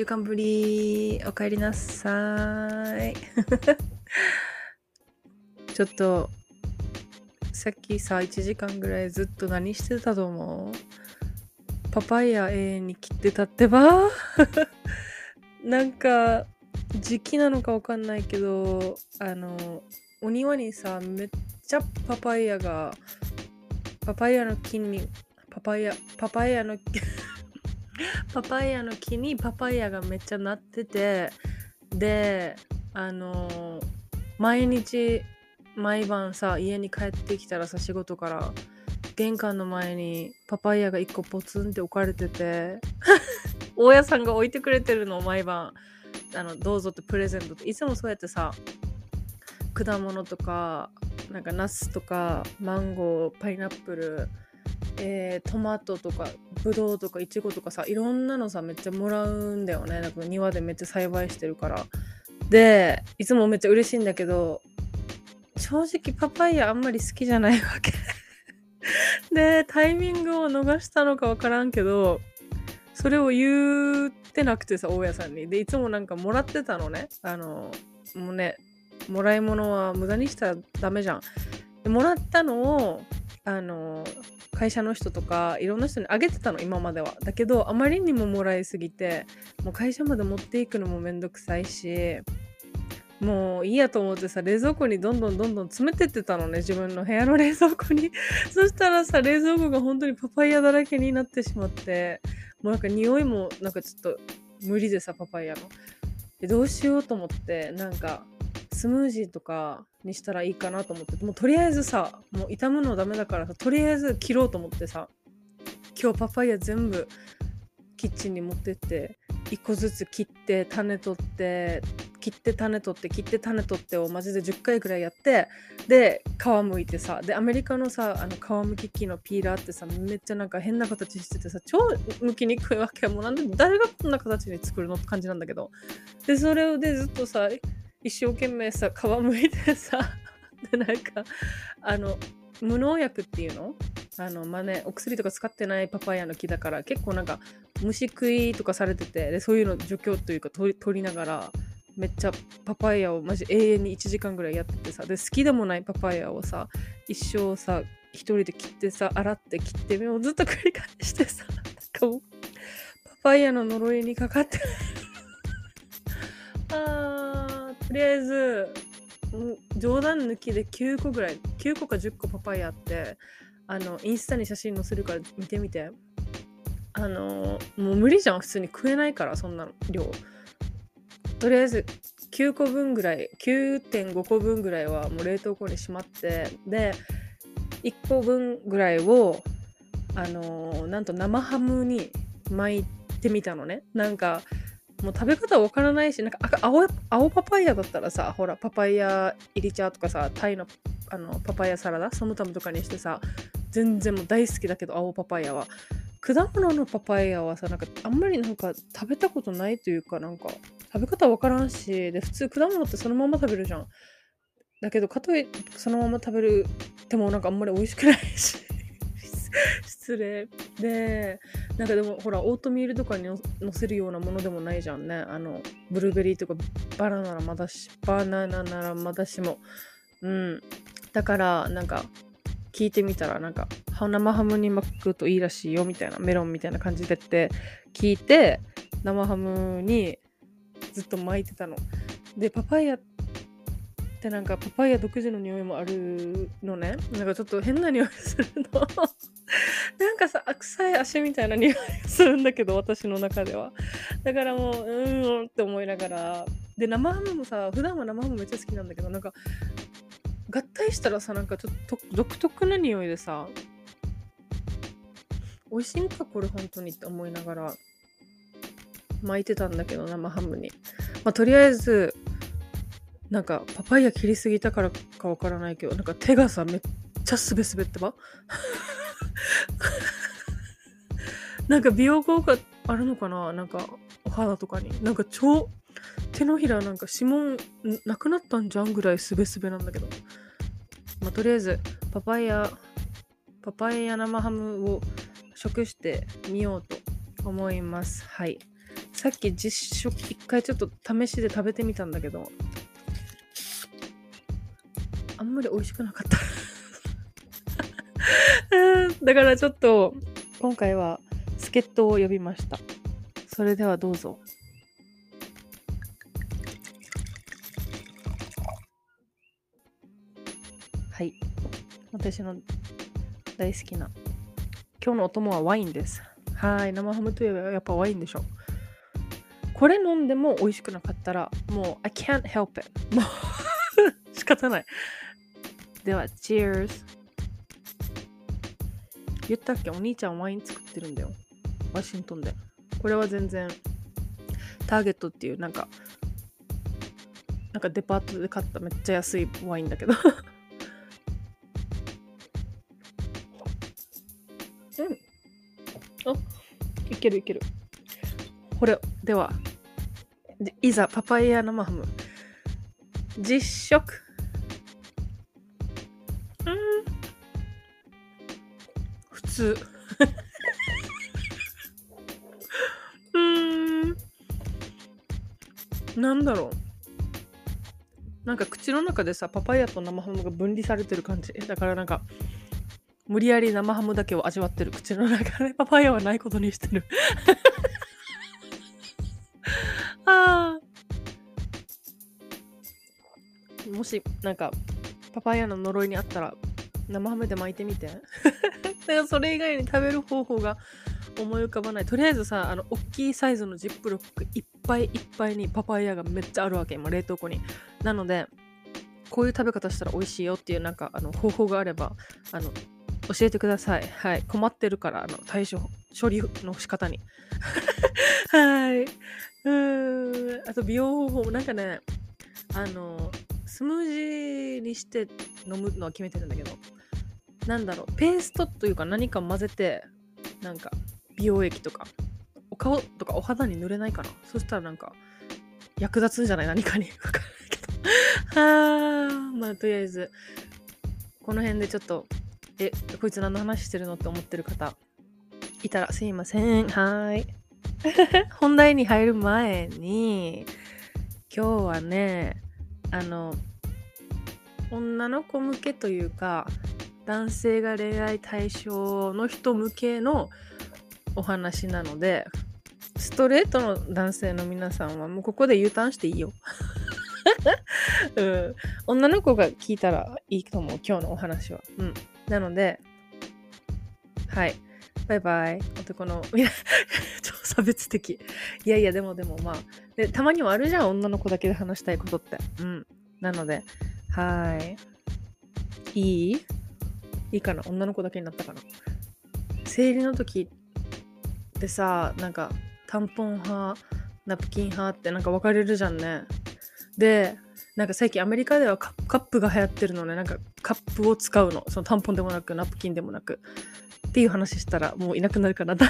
週間ぶり、お帰りなさい。ちょっと、さっきさ、1時間ぐらいずっと何してたと思う？パパイヤ永遠に切ってたってば？なんか、時期なのかわかんないけど、あの、お庭にさ、めっちゃパパイヤが、パパイヤの木に、パパイヤ、パパイヤの パパイヤの木にパパイヤがめっちゃなっててであのー毎日毎晩さ家に帰ってきたらさ仕事から玄関の前にパパイヤが1個ポツンって置かれてて 大家さんが置いてくれてるの毎晩あのどうぞってプレゼントっていつもそうやってさ果物とかなんかナスとかマンゴーパイナップルえートマトとかブドウとかイチゴとかさいろんなのさめっちゃもらうんだよね。なんか庭でめっちゃ栽培してるから。でいつもめっちゃ嬉しいんだけど正直パパイヤあんまり好きじゃないわけ。でタイミングを逃したのかわからんけどそれを言ってなくてさ大家さんに。でいつもなんかもらってたのね。あのもうねもらい物は無駄にしたらダメじゃん。でもらったのをあの会社の人とかいろんな人にあげてたの今までは。だけどあまりにももらいすぎてもう会社まで持っていくのもめんどくさいしもういいやと思ってさ冷蔵庫にどんどんどんどん詰めてってたのね自分の部屋の冷蔵庫に。そしたらさ冷蔵庫が本当にパパイヤだらけになってしまってもうなんか匂いもなんかちょっと無理でさパパイヤの。でどうしようと思ってなんかスムージーとかにしたらいいかなと思ってもうとりあえずさもう傷むのダメだからさとりあえず切ろうと思ってさ今日パパイヤ全部キッチンに持ってって1個ずつ切って種取って切って種取って切って種取ってをマジで10回くらいやってで皮むいてさでアメリカのさあの皮むき器のピーラーってさめっちゃなんか変な形しててさ超むきにくいわけもうなんで誰がこんな形に作るのって感じなんだけど。でそれをでずっとさ一生懸命さ 皮むいてさ でなんかあの無農薬っていうの？あのまあねお薬とか使ってないパパイヤの木だから結構なんか虫食いとかされててでそういうの除去というか取りながらめっちゃパパイヤをマジ永遠に1時間ぐらいやっててさで好きでもないパパイヤをさ一生さ一人で切ってさ洗って切って目をずっと繰り返してさなんかもう パパイヤの呪いにかかってとりあえずうん。冗談抜きで9個ぐらい9個か10個パパイヤあってあのインスタに写真載せるから見てみて。あのもう無理じゃん普通に食えないからそんなの量。とりあえず9個分ぐらい9.5個分ぐらいはもう冷凍庫にしまってで1個分ぐらいをあのなんと生ハムに巻いてみたのね。なんかもう食べ方わからないしなんか青青パパイヤだったらさほらパパイヤ入り茶とかさタイのあのパパイヤサラダソムタムとかにしてさ全然もう大好きだけど青パパイヤは。果物のパパイヤはさなんかあんまりなんか食べたことないというかなんか食べ方わからんしで普通果物ってそのまま食べるじゃん。だけどかといそのまま食べるでもなんかあんまり美味しくないし。失礼。でなんかでもほらオートミールとかにのせるようなものでもないじゃんね。あのブルーベリーとかバナナならまだしバナナならまだしも。うん。だからなんか聞いてみたらなんか生ハムに巻くといいらしいよみたいなメロンみたいな感じでって聞いて生ハムにずっと巻いてたの。でパパイヤってなんかパパイヤ独自の匂いもあるのね。なんかちょっと変な匂いするの。なんかさ臭い足みたいな匂いがするんだけど私の中では。だからもううーんって思いながら。で生ハムもさ普段は生ハムめっちゃ好きなんだけどなんか合体したらさなんかちょっと独特な匂いでさ美味しいんかこれ本当にって思いながら巻いてたんだけど生ハムに。まあとりあえずなんかパパイヤ切りすぎたからかわからないけどなんか手がさめっちゃすべすべってば。なんか美容効果あるのかな？なんかお肌とかに。なんか超手のひらなんか指紋なくなったんじゃんぐらいすべすべなんだけど。まあとりあえずパパイヤパパイヤ生ハムを食してみようと思います。はい。さっき実食一回ちょっと試しで食べてみたんだけど。あんまり美味しくなかった。だからちょっと今回は助っ人を呼びました。それではどうぞ。はい。私の大好きな今日のお供はワインです。はい。生ハムといえばやっぱワインでしょ。これ飲んでも美味しくなかったらもう I can't help it もう 仕方ない。では Cheers 言ったっけ？お兄ちゃんワイン作ってるんだよ。ワシントンで。これは全然ターゲットっていうなんかなんかデパートで買っためっちゃ安いワインだけど。うんあいけるいける。これではいざパパイヤ生ハム。実食普通。うん。なんだろう。なんか口の中でさパパイヤと生ハムが分離されてる感じ。だからなんか無理やり生ハムだけを味わってる。口の中で。パパイヤはないことにしてる。あもしなんかパパイヤの呪いにあったら生ハムで巻いてみて。だからそれ以外に食べる方法が思い浮かばない。とりあえずさあの大きいサイズのジップロックいっぱいいっぱいにパパイヤがめっちゃあるわけ今冷凍庫に。なのでこういう食べ方したら美味しいよっていうなんかあの方法があればあの教えてください。はい。困ってるからあの対処処理の仕方に。はい。うーん。あと美容方法。もなんかねあのスムージーにして飲むのは決めてるんだけど。なんだろうペーストというか何か混ぜてなんか美容液とかお顔とかお肌に塗れないかな？そしたらなんか役立つんじゃない何かに。分からないけど。はあまあとりあえずこの辺でちょっとえこいつ何の話してるのって思ってる方いたらすいません。はい。本題に入る前に今日はねあの女の子向けというか男性が恋愛対象の人向けのお話なのでストレートの男性の皆さんはもうここで U ターンしていいよ、うん、女の子が聞いたらいいと思う今日のお話は、うん、なのではい。バイバイ。男のいや 超差別的。いやいやでもでもまあ。でたまにもあるじゃん女の子だけで話したいことって。うん。なのではい。いい？いいかな。女の子だけになったかな。生理の時ってさなんかタンポン派ナプキン派ってなんか分かれるじゃんね。でなんか最近アメリカではカップが流行ってるのね。なんかカップを使うの。そのタンポンでもなくナプキンでもなく。っていう話したらもういなくなるかな。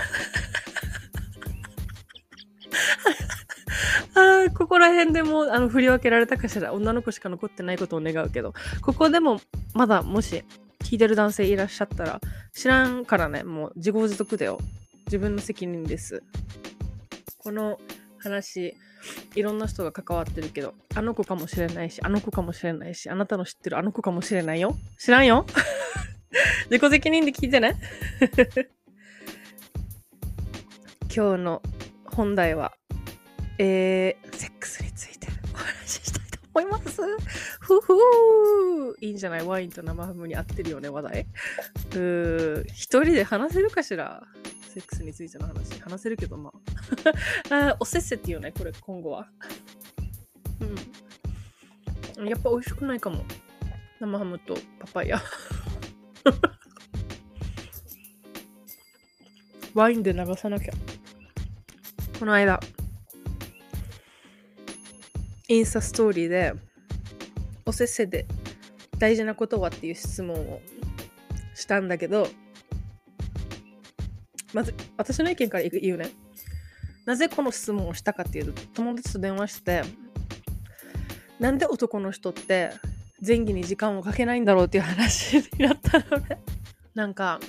あここら辺でもあの振り分けられたかしら。女の子しか残ってないことを願うけど。ここでもまだもし聞いてる男性いらっしゃったら知らんからねもう自業自得だよ自分の責任ですこの話いろんな人が関わってるけど、あの子かもしれないし、あの子かもしれないし、あなたの知ってるあの子かもしれないよ。知らんよ 自己責任で聞いてね。今日の本題は、えー、セッ思います？ふふいいんじゃない？ワインと生ハムに合ってるよね、話題。うー、一人で話せるかしら？セックスについての話。話せるけど、まあ。あおせっせっていうね、これ、今後は。うん。やっぱ美味しくないかも。生ハムとパパイヤ。ワインで流さなきゃ。この間、インスタストーリーで、おせっせで大事なことはっていう質問をしたんだけど、まず、私の意見から言うね。なぜこの質問をしたかっていうと、友達と電話して、なんで男の人って前儀に時間をかけないんだろうっていう話になったのね。なんか、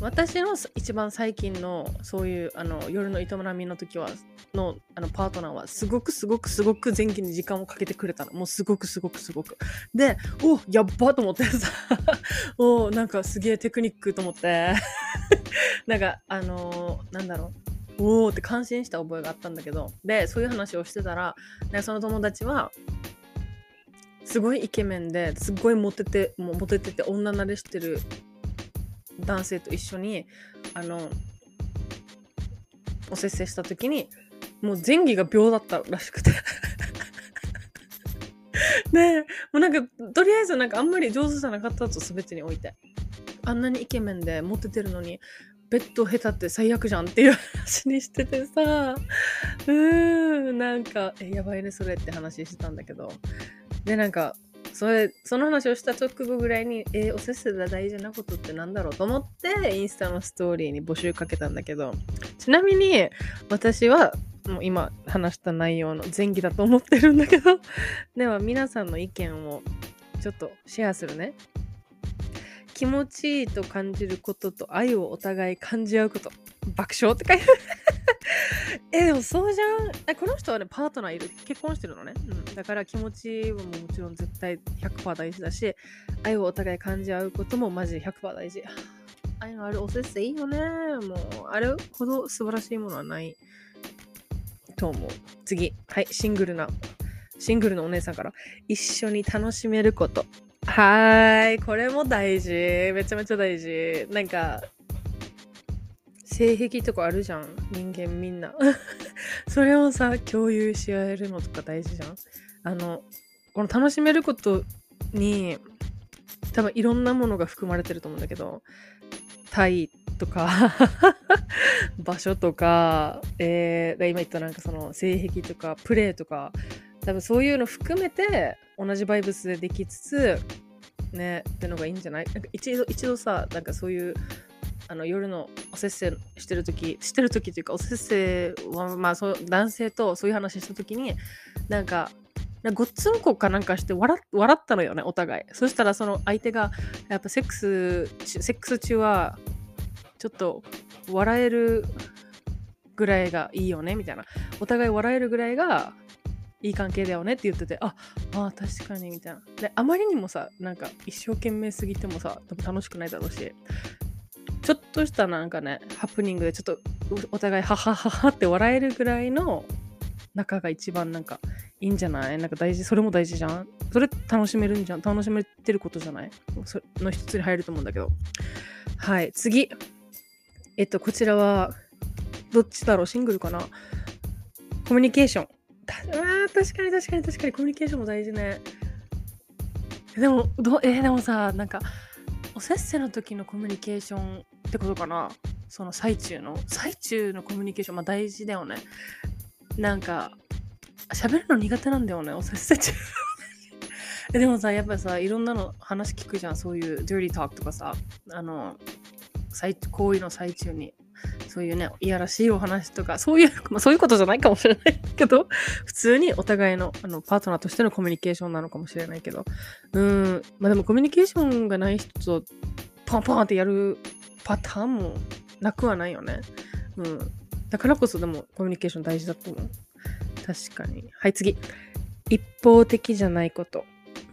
私の一番最近のそういうあの夜の営みの時はのあのパートナーはすごくすごくすごく前期に時間をかけてくれたの。もうすごくすごくすごく。でおやっばと思ってさ。おなんかすげえテクニックと思って。なんかあのー、なんだろう。おーって感心した覚えがあったんだけど。でそういう話をしてたら、ね、その友達はすごいイケメンですごいモテてもうモテてて女慣れしてる男性と一緒にあのおせっせした時にもう前儀が秒だったらしくて。でもうなんかとりあえずなんかあんまり上手じゃなかったと全てにおいて。あんなにイケメンでモテてるのにベッド下手って最悪じゃんっていう話にしててさ。うーんなんかえやばいねそれって話してたんだけど。でなんかそれその話をした直後ぐらいに、えー、おせっせで大事なことってなんだろうと思ってインスタのストーリーに募集かけたんだけど。ちなみに私はもう今話した内容の前期だと思ってるんだけど では皆さんの意見をちょっとシェアするね気持ちいいと感じることと愛をお互い感じ合うこと爆笑って書いて え、でもそうじゃん。え、この人はね、パートナーいる。結婚してるのね。うん。だから気持ちはももちろん絶対100%大事だし、愛をお互い感じ合うこともマジで100%大事。愛のあるおせっせいいよね。もう、あれ？ほど素晴らしいものはないと思う。次。はい、シングルな、シングルのお姉さんから。一緒に楽しめること。はーい。これも大事。めちゃめちゃ大事。なんか、性癖とかあるじゃん人間みんな それをさ共有し合えるのとか大事じゃんあのこの楽しめることに多分いろんなものが含まれてると思うんだけど体とか 場所とか、えー、今言ったなんかその性癖とかプレーとか多分そういうの含めて同じバイブスでできつつねってのがいいんじゃない？なんか一度一度さなんかそういうあの夜のおせっせしてる時してる時というかおせっせはまあそう男性とそういう話した時になんかごっつんこかなんかして笑笑ったのよねお互い。そしたらその相手がやっぱセックスセックス中はちょっと笑えるぐらいがいいよねみたいな。お互い笑えるぐらいがいい関係だよねって言っててああ確かにみたいな。であまりにもさなんか一生懸命すぎてもさ多分楽しくないだろうしちょっとしたなんかね、ハプニングでちょっとお互いハハハハって笑えるぐらいの仲が一番なんかいいんじゃない？なんか大事、それも大事じゃん？それ楽しめるんじゃん？楽しめてることじゃない？その一つに入ると思うんだけど。はい、次。えっと、こちらは、どっちだろう？シングルかな？コミュニケーション。あ確かに確かに確かに。コミュニケーションも大事ね。でも、どえー、でもさ、なんか、おせっせの時のコミュニケーションってことかな？その最中の。最中のコミュニケーションまあ大事だよね。なんか喋るの苦手なんだよねおせっせ中。でもさやっぱさいろんなの話聞くじゃん。そういう dirty talk とかさ。あの行為の最中にそういうね、いやらしいお話とか、そういう、まあそういうことじゃないかもしれないけど、普通にお互いのあのパートナーとしてのコミュニケーションなのかもしれないけど、うん、まあでもコミュニケーションがない人とポンポンってやるパターンもなくはないよね。うん。だからこそでもコミュニケーション大事だと思う。確かに。はい、次。一方的じゃないこと。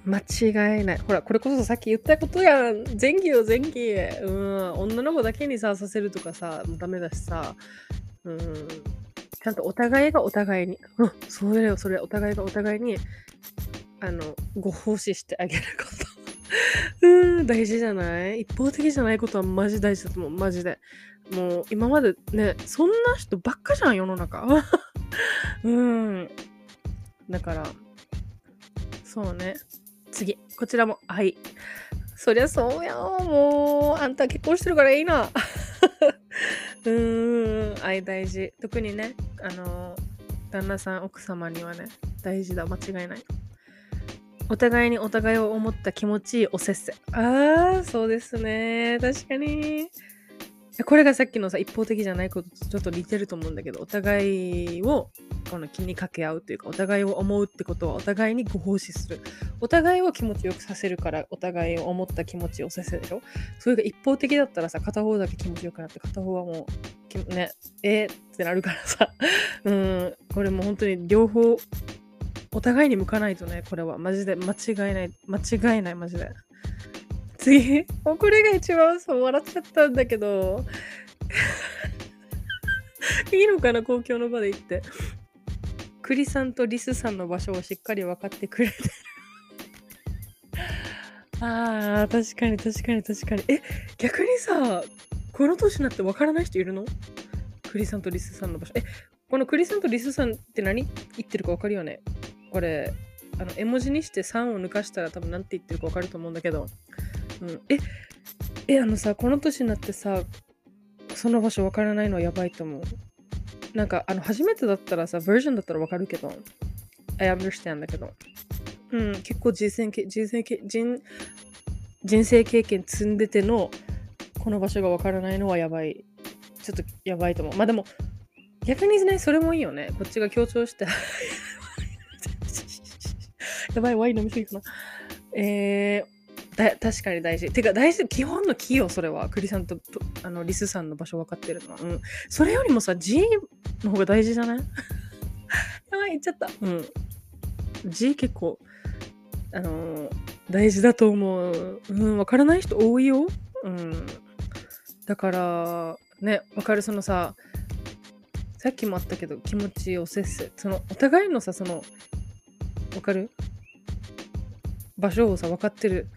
間違いない。ほら、これこそさっき言ったことやん。前期よ、前期。うん。女の子だけにさ、させるとかさ、ダメだしさ。うん。ちゃんとお互いがお互いに。うん、それよ、それ。お互いがお互いに、あの、ご奉仕してあげること。うん、大事じゃない？一方的じゃないことはマジ大事だと思う。マジで。もう、今までね、そんな人ばっかじゃん、世の中。うん。だから、そうね。次。こちらも愛。そりゃそうや。もう、あんた結婚してるからいいな。うーん、愛大事。特にね、あの、旦那さん、奥様にはね、大事だ。間違いない。お互いにお互いを思った気持ちいいおせっせ。ああ、そうですね。確かに。これがさっきのさ、一方的じゃないこととちょっと似てると思うんだけど、お互いをこの気にかけ合うというか、お互いを思うってことはお互いにご奉仕する。お互いを気持ちよくさせるから、お互いを思った気持ちをさせるでしょそれが一方的だったらさ、片方だけ気持ちよくなって、片方はもう、ね、えー、ってなるからさ、うん、これもう本当に両方、お互いに向かないとね、これは。マジで間違いない、間違いない、マジで。次、もうこれが一番そう笑っちゃったんだけど、いいのかな、公共の場で言って。栗さんとリスさんの場所をしっかり分かってくれてる。ああ、確かに確かに確かに。え、逆にさ、この年になって分からない人いるの？栗さんとリスさんの場所。え、この栗さんとリスさんって何？言ってるか分かるよね？これ、あの、絵文字にして3を抜かしたら多分何て言ってるか分かると思うんだけど。うん、え、え、あのさ、この年になってさ、その場所分からないのはやばいと思う。なんか、あの、初めてだったらさ、バージョンだったら分かるけど、I understand だけど。うん、結構人生人生人人生経験積んでての、この場所が分からないのはやばい。ちょっとやばいと思う。まあでも、逆にね、それもいいよね。こっちが強調して。やばい、ワイン飲みすぎかな。えー、だ確かに大事。てか大事、基本のキーよ、それは。栗さんととあのリスさんの場所分かってるのは。うん。それよりもさ、G の方が大事じゃない？やばい、言っちゃった。うん。G 結構、あのー、大事だと思う。うん、分からない人多いよ。うん。だから、ね、分かる、そのさ、さっきもあったけど、気持ちをせっせ。その、お互いのさ、その、分かる？場所をさ、分かってる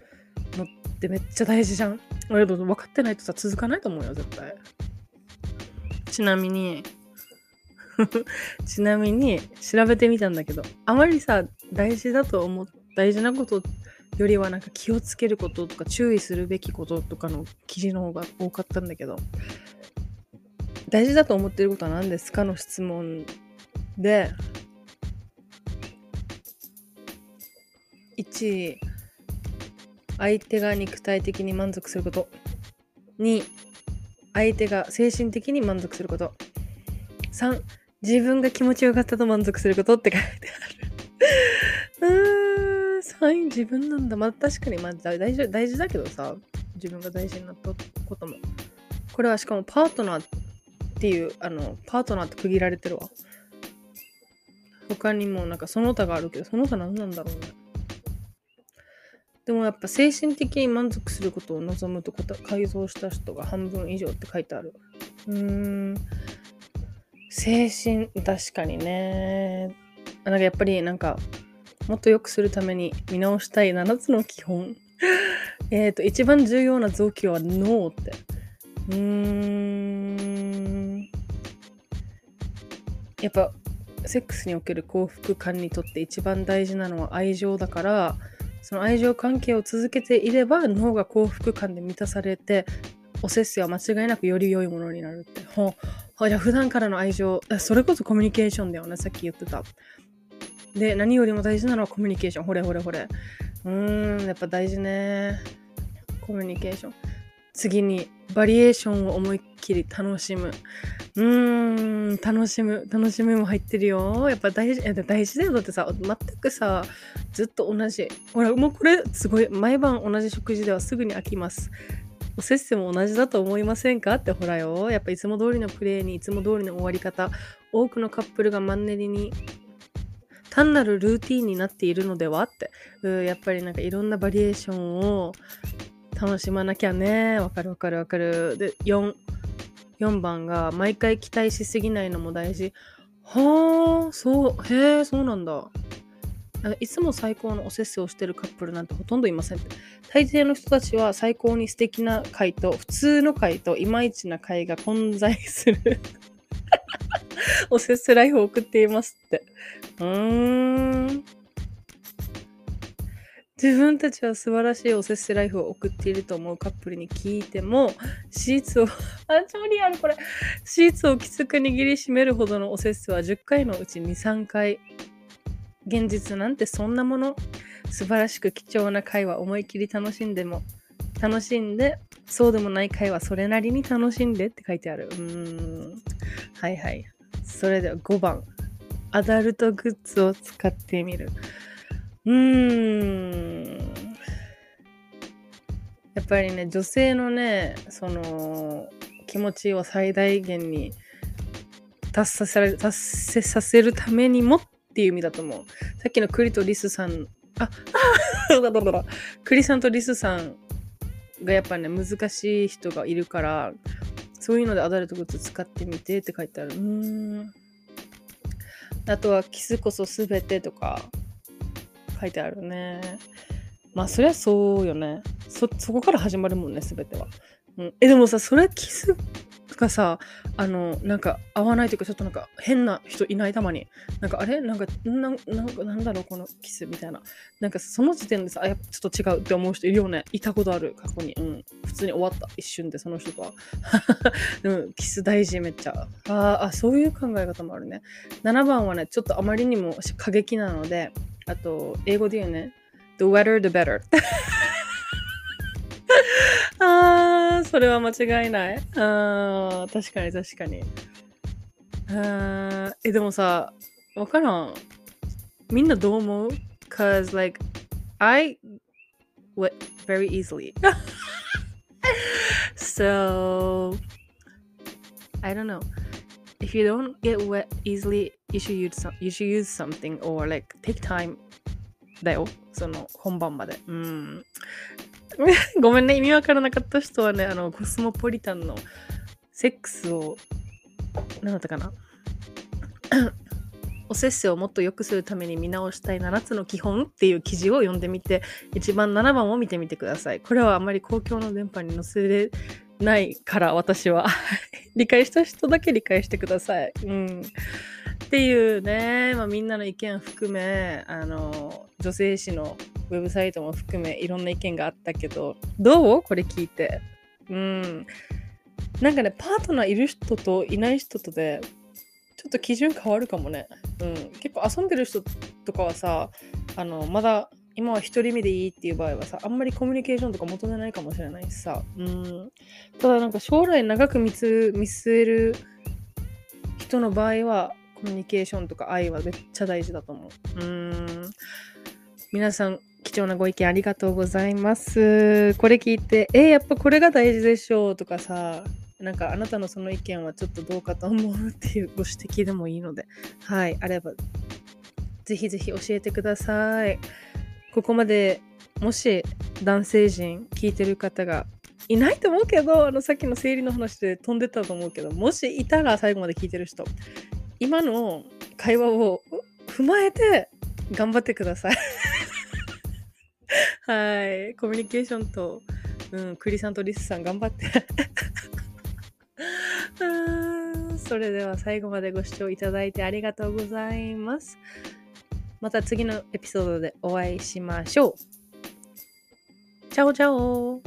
のってめっちゃ大事じゃん？俺分かってないとさ、続かないと思うよ、絶対。ちなみに、ちなみに、調べてみたんだけど、あまりさ、大事だと思う、大事なことよりはなんか気をつけることとか注意するべきこととかの記事の方が多かったんだけど、大事だと思っていることは何ですかの質問で、1相手が肉体的に満足すること。2相手が精神的に満足すること。3自分が気持ちよかったと満足することって書いてある。うーん3位自分なんだ。まあ確かにまあ大事大事だけどさ自分が大事になったことも。これはしかもパートナーっていうあのパートナーって区切られてるわ。他にもなんかその他があるけどその他何なんだろうね。でもやっぱ精神的に満足することを望むと改造した人が半分以上って書いてある。うーん。精神、確かにね。なんかやっぱりなんか、もっと良くするために見直したい7つの基本。えっと、一番重要な臓器は脳って。うーん。やっぱ、セックスにおける幸福感にとって一番大事なのは愛情だから、その愛情関係を続けていれば脳が幸福感で満たされておせっせは間違いなくより良いものになるって。ほう。じゃ普段からの愛情それこそコミュニケーションだよねさっき言ってた。で何よりも大事なのはコミュニケーション。ほれほれほれ。うーんやっぱ大事ね。コミュニケーション。次にバリエーションを思いっきり楽しむ。うーん楽しむ楽しむも入ってるよ。やっぱ大事大事だよ。だってさ全くさずっと同じ。ほらもうこれすごい毎晩同じ食事ではすぐに飽きます。おせっせも同じだと思いませんか？ってほらよ。やっぱいつも通りのプレーにいつも通りの終わり方。多くのカップルがマンネリに単なるルーティンになっているのでは？って。うやっぱりなんかいろんなバリエーションを楽しまなきゃね。わかるわかるわかる。で 4, 4番が毎回期待しすぎないのも大事はあそうへえそうなんだいつも最高のおせっせをしてるカップルなんてほとんどいません。大抵の人たちは最高に素敵な回と普通の回といまいちな回が混在する おせっせライフを送っていますって。うーん。自分たちは素晴らしいおせっせライフを送っていると思うカップルに聞いても、シーツを、あ、超リアルこれ。シーツをきつく握りしめるほどのおせっせは10回のうち2、3回現実なんてそんなもの。素晴らしく貴重な会話思いっきり楽しんでも楽しんでそうでもない会話それなりに楽しんでって書いてある。うーん。はいはい。それでは5番アダルトグッズを使ってみる。うーんやっぱりね女性のねその気持ちを最大限に達成され達成させるためにもっていう意味だと思う。さっきのクリとリスさん、あ、あだだだクリさんとリスさんがやっぱね、難しい人がいるから、そういうのでアダルトグッズ使ってみてって書いてある。うーん。あとは、キスこそすべてとか書いてあるね。まあ、そりゃそうよね。そ、そこから始まるもんね、すべては。うん、え、でもさ、それキスがさあのなんか合わないというかちょっとなんか変な人いないたまに。なんかあれ？なんかなんかなんだろうこのキスみたいな。なんかその時点でさあやっぱちょっと違うって思う人いるよね。いたことある過去に。うん。普通に終わった。一瞬でその人とは。でもキス大事めっちゃ。ああそういう考え方もあるね。7番はねちょっとあまりにも過激なのであと英語で言うね The wetter the better あー、それは間違いない。あー、確かに確かに。あー、え、でもさ、わからん。みんなどう思う ?cause like, I wet very easily. so, I don't know. If you don't get wet easily, you should use some, you should use something or like take time だよ。その本番まで。うん。ごめんね、意味わからなかった人はね、あの、コスモポリタンのセックスを、何だったかな おせっせをもっと良くするために見直したい7つの基本っていう記事を読んでみて、一番7番を見てみてください。これはあまり公共の電波に載せれないから私は 理解した人だけ理解してください。うん。っていうね、まあ、みんなの意見含め、あの、女性誌のウェブサイトも含めいろんな意見があったけど、どう？これ聞いて。うん。なんかね、パートナーいる人といない人とで、ちょっと基準変わるかもね。うん。結構遊んでる人とかはさ、あの、まだ今は一人目でいいっていう場合はさ、あんまりコミュニケーションとか求めないかもしれないしさ。うん。ただなんか将来長く見据える人の場合は、コミュニケーションとか愛はめっちゃ大事だと思う。うん。皆さん、貴重なご意見ありがとうございます。これ聞いて、えー、やっぱこれが大事でしょうとかさ、なんかあなたのその意見はちょっとどうかと思うっていうご指摘でもいいので、はい、あれば、ぜひぜひ教えてください。ここまでもし男性陣聞いてる方がいないと思うけど、あのさっきの生理の話で飛んでたと思うけど、もしいたら最後まで聞いてる人、今の会話を踏まえて頑張ってください はい。コミュニケーションと、うん、クリさんとリスさん頑張って それでは最後までご視聴いただいてありがとうございます。また次のエピソードでお会いしましょう。チャオチャオ